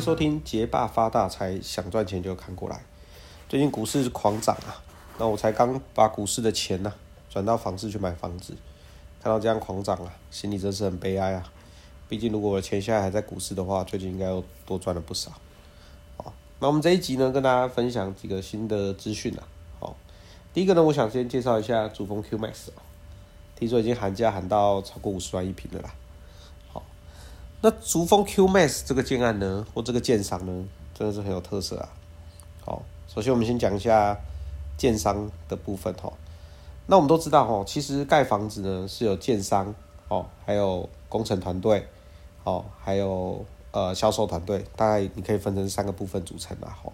收听《杰爸发大财》，想赚钱就看过来。最近股市狂涨啊，那我才刚把股市的钱呢转到房市去买房子，看到这样狂涨啊，心里真是很悲哀啊。毕竟如果我的钱现在还在股市的话，最近应该又多赚了不少。好，那我们这一集呢，跟大家分享几个新的资讯啊。好，第一个呢，我想先介绍一下主峰 Q Max 啊，听说已经喊价喊到超过五十万一平了啦。那竹峰 QMax 这个建案呢，或这个建商呢，真的是很有特色啊。好，首先我们先讲一下建商的部分哈。那我们都知道哈，其实盖房子呢是有建商哦，还有工程团队哦，还有呃销售团队，大概你可以分成三个部分组成的哈。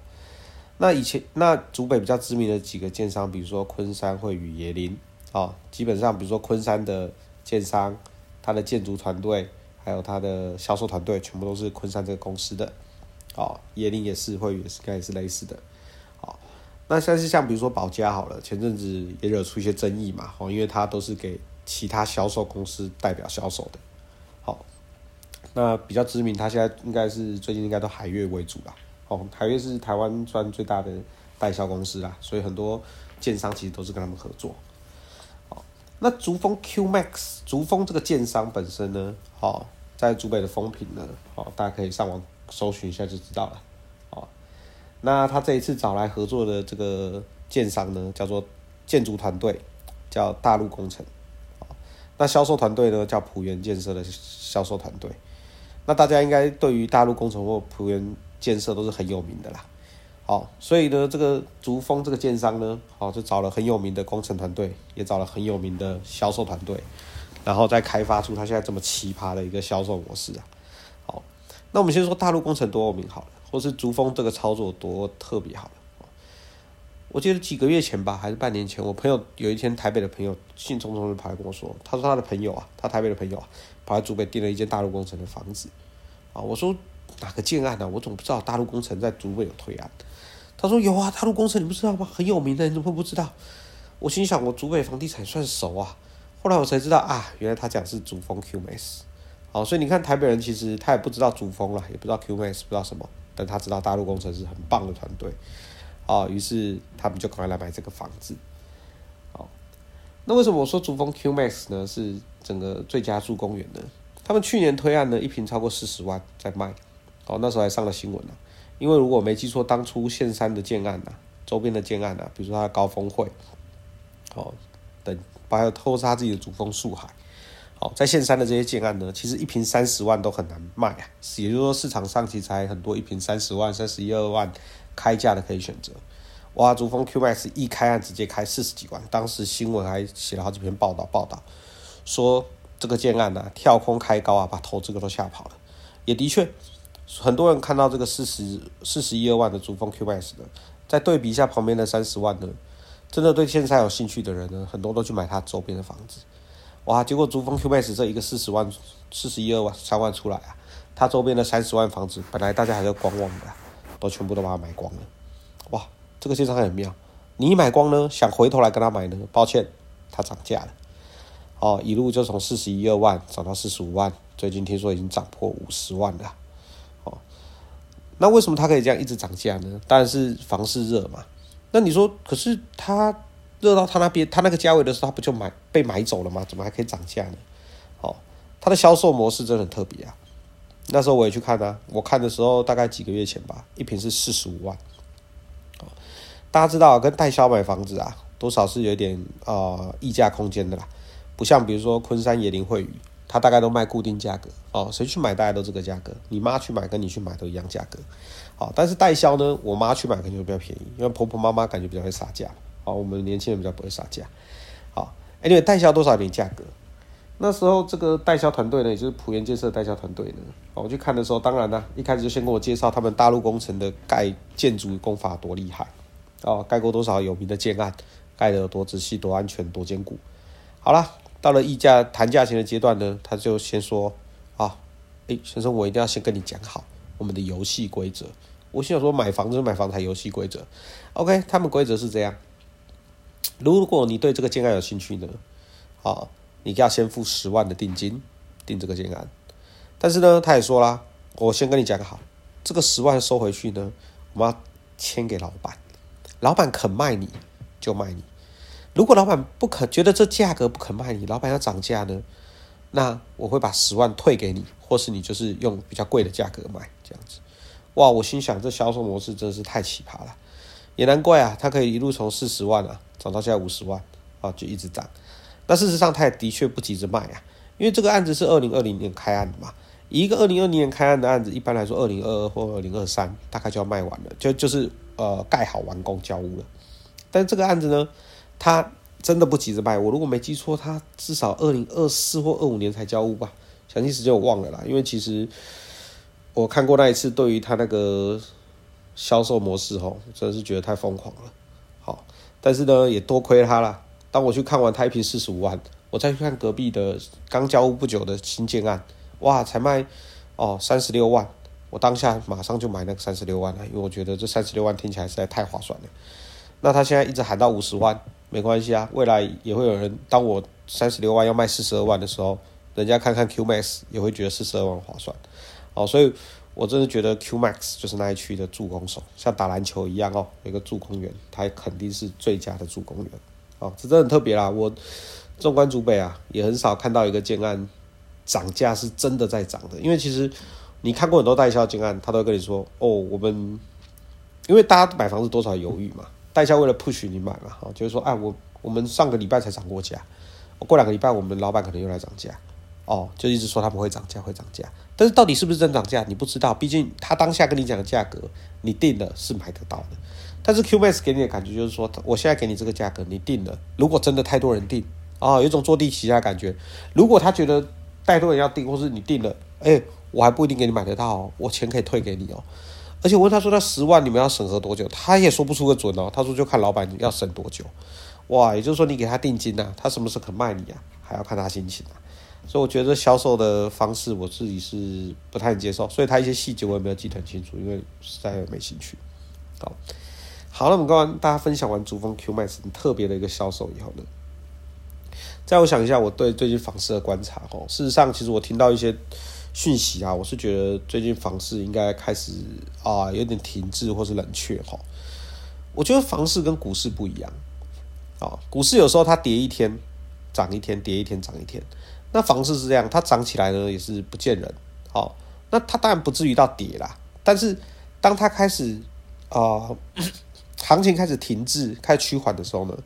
那以前那竹北比较知名的几个建商，比如说昆山会与椰林哦，基本上比如说昆山的建商，他的建筑团队。还有他的销售团队全部都是昆山这个公司的，哦，椰林也是，会也是，应该也是类似的，好，那像是像比如说保家好了，前阵子也惹出一些争议嘛，哦，因为他都是给其他销售公司代表销售的，好，那比较知名，他现在应该是最近应该都海月为主啦，哦，海月是台湾算最大的代销公司啦，所以很多建商其实都是跟他们合作。那竹峰 Q Max，竹峰这个建商本身呢，好，在竹北的风评呢，好，大家可以上网搜寻一下就知道了，哦，那他这一次找来合作的这个建商呢，叫做建筑团队，叫大陆工程，哦那销售团队呢，叫浦原建设的销售团队，那大家应该对于大陆工程或浦原建设都是很有名的啦。好，所以呢，这个竹峰这个建商呢，好就找了很有名的工程团队，也找了很有名的销售团队，然后再开发出他现在这么奇葩的一个销售模式啊。好，那我们先说大陆工程多有名好了，或是竹峰这个操作多特别好了。我记得几个月前吧，还是半年前，我朋友有一天台北的朋友兴冲冲的跑来跟我说，他说他的朋友啊，他台北的朋友啊，跑来竹北订了一间大陆工程的房子啊。我说哪个建案呢？我怎么不知道大陆工程在竹北有推案？他说有啊，大陆工程你不知道吗？很有名的，你怎么会不知道？我心想，我竹北房地产算熟啊。后来我才知道啊，原来他讲是竹峰 QMS。好，所以你看台北人其实他也不知道竹峰了，也不知道 QMS，不知道什么，但他知道大陆工程是很棒的团队。啊，于是他们就赶快来买这个房子。好，那为什么我说竹峰 QMS 呢？是整个最佳住公园呢？他们去年推案呢，一平超过四十万在卖。哦，那时候还上了新闻呢。因为如果没记错，当初线山的建案呐，周边的建案呐，比如说它的高峰会，哦，等，还有偷杀自己的主峰树海，好，在线山的这些建案呢，其实一平三十万都很难卖啊，也就是说市场上其实还很多一平三十万、三十一二万开价的可以选择。哇，主峰 QMax 一开案直接开四十几万，当时新闻还写了好几篇报道，报道说这个建案呐跳空开高啊，把投资客都吓跑了，也的确。很多人看到这个四十四十一二万的珠峰 QS 的，再对比一下旁边的三十万的，真的对现在有兴趣的人呢，很多都去买它周边的房子。哇，结果珠峰 QS 这一个四十万四十一二万三万出来啊，它周边的三十万房子，本来大家还在观望的，都全部都把它买光了。哇，这个现象很妙。你买光呢，想回头来跟他买呢，抱歉，它涨价了。哦，一路就从四十一二万涨到四十五万，最近听说已经涨破五十万了。那为什么它可以这样一直涨价呢？当然是房市热嘛。那你说，可是它热到它那边，它那个价位的时候，它不就买被买走了吗？怎么还可以涨价呢？哦，它的销售模式真的很特别啊。那时候我也去看啊，我看的时候大概几个月前吧，一瓶是四十五万。哦，大家知道跟代销买房子啊，多少是有点呃溢价空间的啦，不像比如说昆山野林汇宇。他大概都卖固定价格哦，谁去买大家都这个价格。你妈去买跟你去买都一样价格，好，但是代销呢，我妈去买肯定会比较便宜，因为婆婆妈妈感觉比较会杀价，好，我们年轻人比较不会杀价，好，Anyway，代销多少点价格？那时候这个代销团队呢，也就是普元建设代销团队呢，我去看的时候，当然呢，一开始就先跟我介绍他们大陆工程的盖建筑工法多厉害，哦，盖过多少有名的建案，盖得有多仔细、多安全、多坚固，好了。到了议价谈价钱的阶段呢，他就先说：“啊，哎，先生，我一定要先跟你讲好我们的游戏规则。”我心想说：“买房子买房才游戏规则。”OK，他们规则是这样：如果你对这个建案有兴趣呢，好，你要先付十万的定金定这个建案。但是呢，他也说啦：“我先跟你讲个好，这个十万收回去呢，我们要签给老板，老板肯卖你就卖你。如果老板不肯，觉得这价格不肯卖你，老板要涨价呢，那我会把十万退给你，或是你就是用比较贵的价格买这样子。哇，我心想这销售模式真的是太奇葩了，也难怪啊，他可以一路从四十万啊涨到现在五十万啊，就一直涨。那事实上他也的确不急着卖啊，因为这个案子是二零二零年开案的嘛，一个二零二零年开案的案子，一般来说二零二二或二零二三大概就要卖完了，就就是呃盖好完工交屋了。但这个案子呢？他真的不急着卖，我如果没记错，他至少二零二四或二五年才交屋吧，详细时间我忘了啦。因为其实我看过那一次，对于他那个销售模式吼，真的是觉得太疯狂了。好，但是呢，也多亏他了。当我去看完太平四十五万，我再去看隔壁的刚交屋不久的新建案，哇，才卖哦三十六万，我当下马上就买那个三十六万了，因为我觉得这三十六万听起来实在太划算了。那他现在一直喊到五十万。没关系啊，未来也会有人。当我三十六万要卖四十二万的时候，人家看看 Q Max 也会觉得四十二万划算。哦，所以我真的觉得 Q Max 就是那一区的助攻手，像打篮球一样哦，有个助攻员，他肯定是最佳的助攻员。哦，这真的很特别啦。我纵观主北啊，也很少看到一个建案涨价是真的在涨的。因为其实你看过很多代销建案，他都会跟你说，哦，我们因为大家买房子多少犹豫嘛。代销为了 push 你买嘛，哈，就是说，哎，我我们上个礼拜才涨过价，过两个礼拜我们老板可能又来涨价，哦，就一直说他们会涨价，会涨价，但是到底是不是真涨价，你不知道，毕竟他当下跟你讲的价格，你定了是买得到的，但是 QMax 给你的感觉就是说，我现在给你这个价格，你定了，如果真的太多人定，啊，有一种坐地起价感觉，如果他觉得太多人要定，或是你定了，哎，我还不一定给你买得到，我钱可以退给你哦。而且我问他说：“他十万你们要审核多久？”他也说不出个准哦。他说：“就看老板要审多久。”哇，也就是说你给他定金呐，他什么时候肯卖你啊？还要看他心情啊。所以我觉得销售的方式我自己是不太能接受，所以他一些细节我也没有记得很清楚，因为实在没兴趣。好，好了，我们刚刚大家分享完主峰 Q Max 特别的一个销售以后呢，再我想一下我对最近房市的观察哦，事实上其实我听到一些。讯息啊，我是觉得最近房市应该开始啊有点停滞或是冷却哈。我觉得房市跟股市不一样啊，股市有时候它跌一天涨一天，跌一天涨一天。那房市是这样，它涨起来呢也是不见人。好，那它当然不至于到跌啦，但是当它开始啊 行情开始停滞、开始趋缓的时候呢，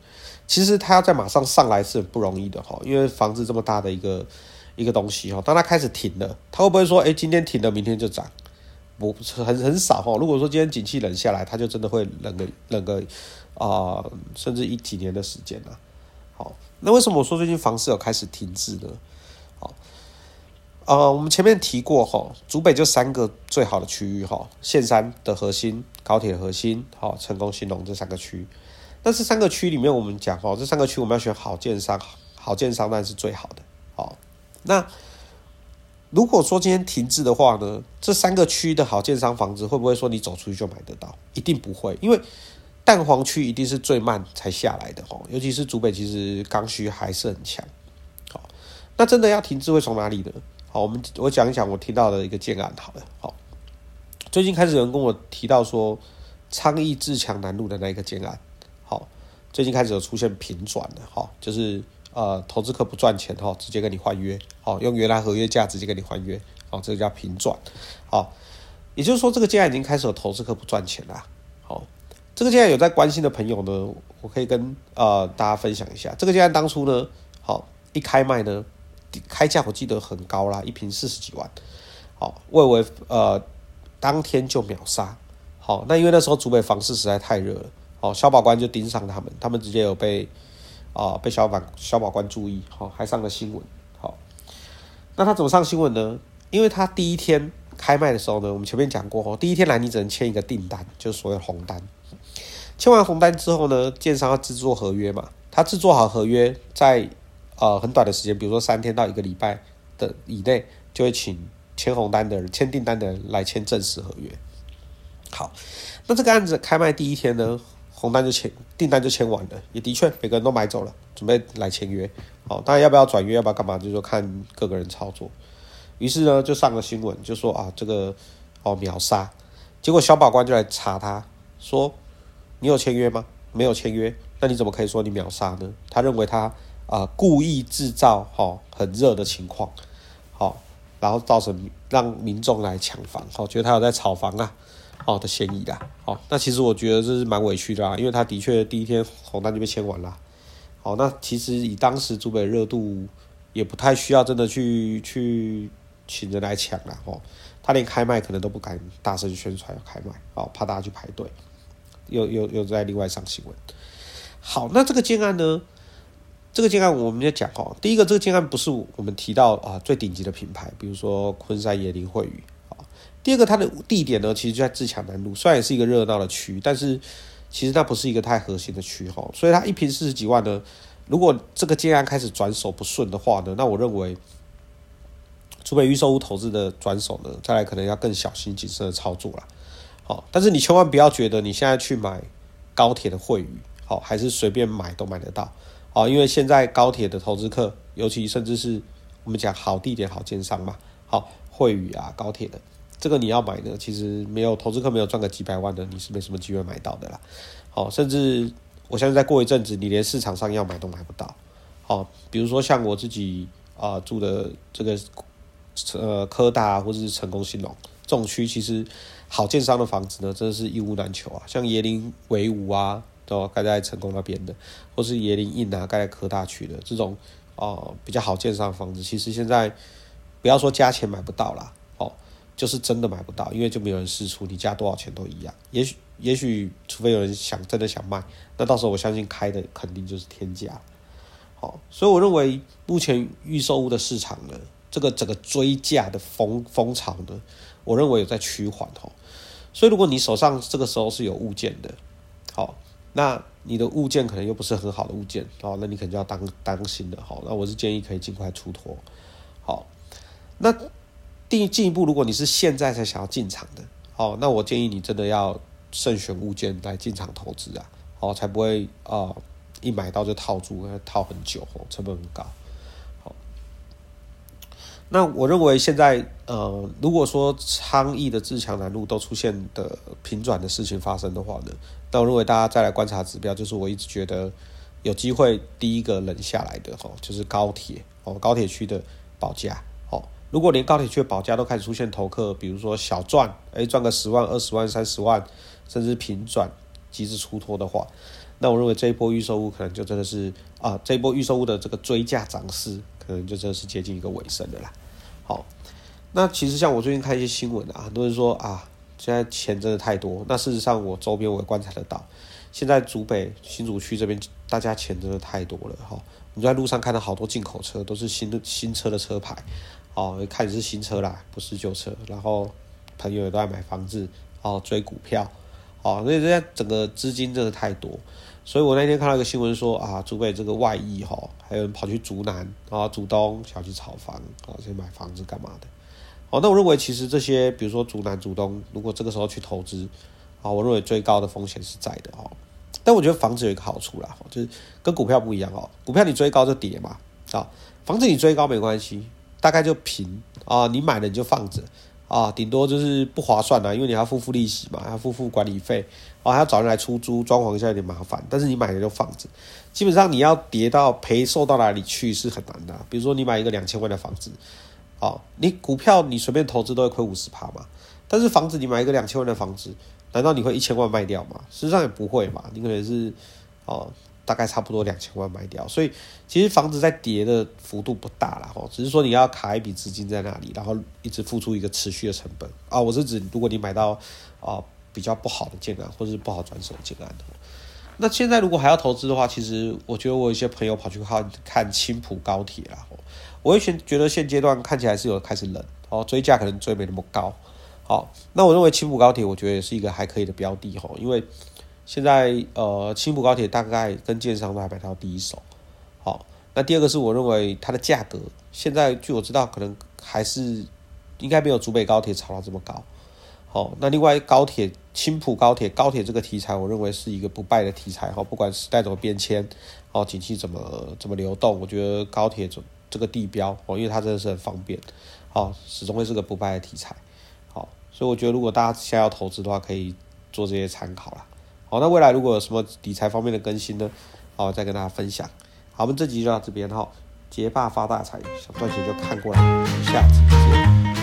其实它要再马上上来是很不容易的哈，因为房子这么大的一个。一个东西哈，当它开始停了，它会不会说，哎，今天停了，明天就涨？不，很很少哈。如果说今天景气冷下来，它就真的会冷个冷个啊，甚至一几年的时间啊。好，那为什么我说最近房市有开始停滞呢？好，呃，我们前面提过哈，主北就三个最好的区域哈，线山的核心、高铁核心、好成功、新隆这三个区。那这三个区里面，我们讲哦，这三个区我们要选好建商，好建商那是最好的。好。那如果说今天停滞的话呢，这三个区的好建商房子会不会说你走出去就买得到？一定不会，因为蛋黄区一定是最慢才下来的哦，尤其是竹北，其实刚需还是很强。好，那真的要停滞会从哪里呢？好，我们我讲一讲我听到的一个建案。好了，好，最近开始有人跟我提到说昌邑自强南路的那个建案，好，最近开始有出现平转的，好，就是。呃，投资客不赚钱哈，直接跟你换约，好，用原来合约价直接跟你换约，好，这个叫平转，好，也就是说这个建案已经开始有投资客不赚钱了，好，这个建案有在关心的朋友呢，我可以跟呃大家分享一下，这个建案当初呢，好一开卖呢，开价我记得很高啦，一平四十几万，好，我以为呃当天就秒杀，好，那因为那时候竹北房市实在太热了，好，消保官就盯上他们，他们直接有被。啊，被消保消保官注意，好，还上了新闻，好。那他怎么上新闻呢？因为他第一天开卖的时候呢，我们前面讲过，哦，第一天来你只能签一个订单，就是所谓红单。签完红单之后呢，建商要制作合约嘛，他制作好合约，在呃很短的时间，比如说三天到一个礼拜的以内，就会请签红单的人、签订单的人来签正式合约。好，那这个案子开卖第一天呢？红单就签，订单就签完了，也的确每个人都买走了，准备来签约。好，当然要不要转约，要不要干嘛，就说看各个人操作。于是呢，就上了新闻，就说啊，这个哦秒杀。结果小保官就来查他，说你有签约吗？没有签约，那你怎么可以说你秒杀呢？他认为他啊故意制造哈很热的情况，好，然后造成让民众来抢房，好，觉得他有在炒房啊，哦的嫌疑啦，好，那其实我觉得这是蛮委屈的啦，因为他的确第一天红单就被签完了，好，那其实以当时竹北热度，也不太需要真的去去请人来抢了，哦。他连开麦可能都不敢大声宣传要开麦，哦，怕大家去排队，又又又在另外上新闻。好，那这个建案呢？这个建案我们要讲哦，第一个，这个建案不是我们提到啊最顶级的品牌，比如说昆山椰林汇宇。第二个，它的地点呢，其实就在自强南路，虽然也是一个热闹的区，但是其实它不是一个太核心的区哈，所以它一平四十几万呢。如果这个建案开始转手不顺的话呢，那我认为。除非预售屋投资的转手呢，再来可能要更小心谨慎的操作了。好，但是你千万不要觉得你现在去买高铁的汇宇，好，还是随便买都买得到。好，因为现在高铁的投资客，尤其甚至是我们讲好地点、好建商嘛，好汇宇啊，高铁的这个你要买呢，其实没有投资客没有赚个几百万的，你是没什么机会买到的啦。好，甚至我相信再过一阵子，你连市场上要买都买不到。好，比如说像我自己啊住的这个。呃，科大或者是成功新隆这种区，其实好建商的房子呢，真的是一屋难求啊。像椰林维武啊，都盖在成功那边的，或是椰林印啊，盖在科大区的这种哦，比较好建商的房子，其实现在不要说加钱买不到啦，就是真的买不到，因为就没有人试出，你加多少钱都一样。也许也许，除非有人想真的想卖，那到时候我相信开的肯定就是天价。好，所以我认为目前预售屋的市场呢。这个整个追价的风风潮呢，我认为有在趋缓哦。所以如果你手上这个时候是有物件的，好，那你的物件可能又不是很好的物件哦，那你可能就要当当心的好。那我是建议可以尽快出脱。好，那第进一步，如果你是现在才想要进场的，哦，那我建议你真的要慎选物件来进场投资啊，哦，才不会啊一买到就套住，套很久哦，成本很高。好那我认为现在，呃，如果说昌邑的自强南路都出现的平转的事情发生的话呢，那我认为大家再来观察指标，就是我一直觉得有机会第一个冷下来的哦，就是高铁哦，高铁区的保价。如果连高铁去保价都开始出现投客，比如说小赚，哎，赚个十万、二十万、三十万，甚至平转急着出脱的话，那我认为这一波预售物可能就真的是啊，这一波预售物的这个追价涨势，可能就真的是接近一个尾声的啦。好，那其实像我最近看一些新闻啊，很多人说啊，现在钱真的太多。那事实上，我周边我也观察得到，现在竹北新竹区这边，大家钱真的太多了哈。你在路上看到好多进口车，都是新的新车的车牌，哦，看你是新车啦，不是旧车。然后朋友也都在买房子，哦，追股票，哦，所以现在整个资金真的太多。所以我那天看到一个新闻说啊，竹北这个外溢哈，还有人跑去竹南啊、竹东想去炒房啊，去买房子干嘛的？哦，那我认为其实这些，比如说竹南、竹东，如果这个时候去投资啊，我认为最高的风险是在的哦。但我觉得房子有一个好处啦，就是跟股票不一样哦，股票你追高就跌嘛，啊，房子你追高没关系，大概就平啊，你买了你就放着。啊，顶多就是不划算啦，因为你要付付利息嘛，要付付管理费，哦，还要找人来出租，装潢一下有点麻烦。但是你买了就放着，基本上你要跌到赔售到哪里去是很难的。比如说你买一个两千万的房子，哦，你股票你随便投资都会亏五十趴嘛，但是房子你买一个两千万的房子，难道你会一千万卖掉吗？实际上也不会嘛，你可能是哦。大概差不多两千万卖掉，所以其实房子在跌的幅度不大了哈，只是说你要卡一笔资金在那里，然后一直付出一个持续的成本啊。我是指如果你买到啊比较不好的建案或者是不好转手的建案的，那现在如果还要投资的话，其实我觉得我有些朋友跑去看看青浦高铁啦，我会先觉得现阶段看起来是有开始冷哦，追价可能追没那么高。好，那我认为青浦高铁我觉得也是一个还可以的标的哈，因为。现在呃，青浦高铁大概跟建商都还买到第一手，好，那第二个是我认为它的价格，现在据我知道可能还是应该没有竹北高铁炒到这么高，好，那另外高铁青浦高铁高铁这个题材，我认为是一个不败的题材哈，不管时代怎么变迁，哦，景气怎么怎么流动，我觉得高铁这这个地标哦，因为它真的是很方便，好，始终会是个不败的题材，好，所以我觉得如果大家现在要投资的话，可以做这些参考啦。好，那未来如果有什么理财方面的更新呢？好，再跟大家分享。好，我们这集就到这边哈。结霸发大财，想赚钱就看过来，下次见。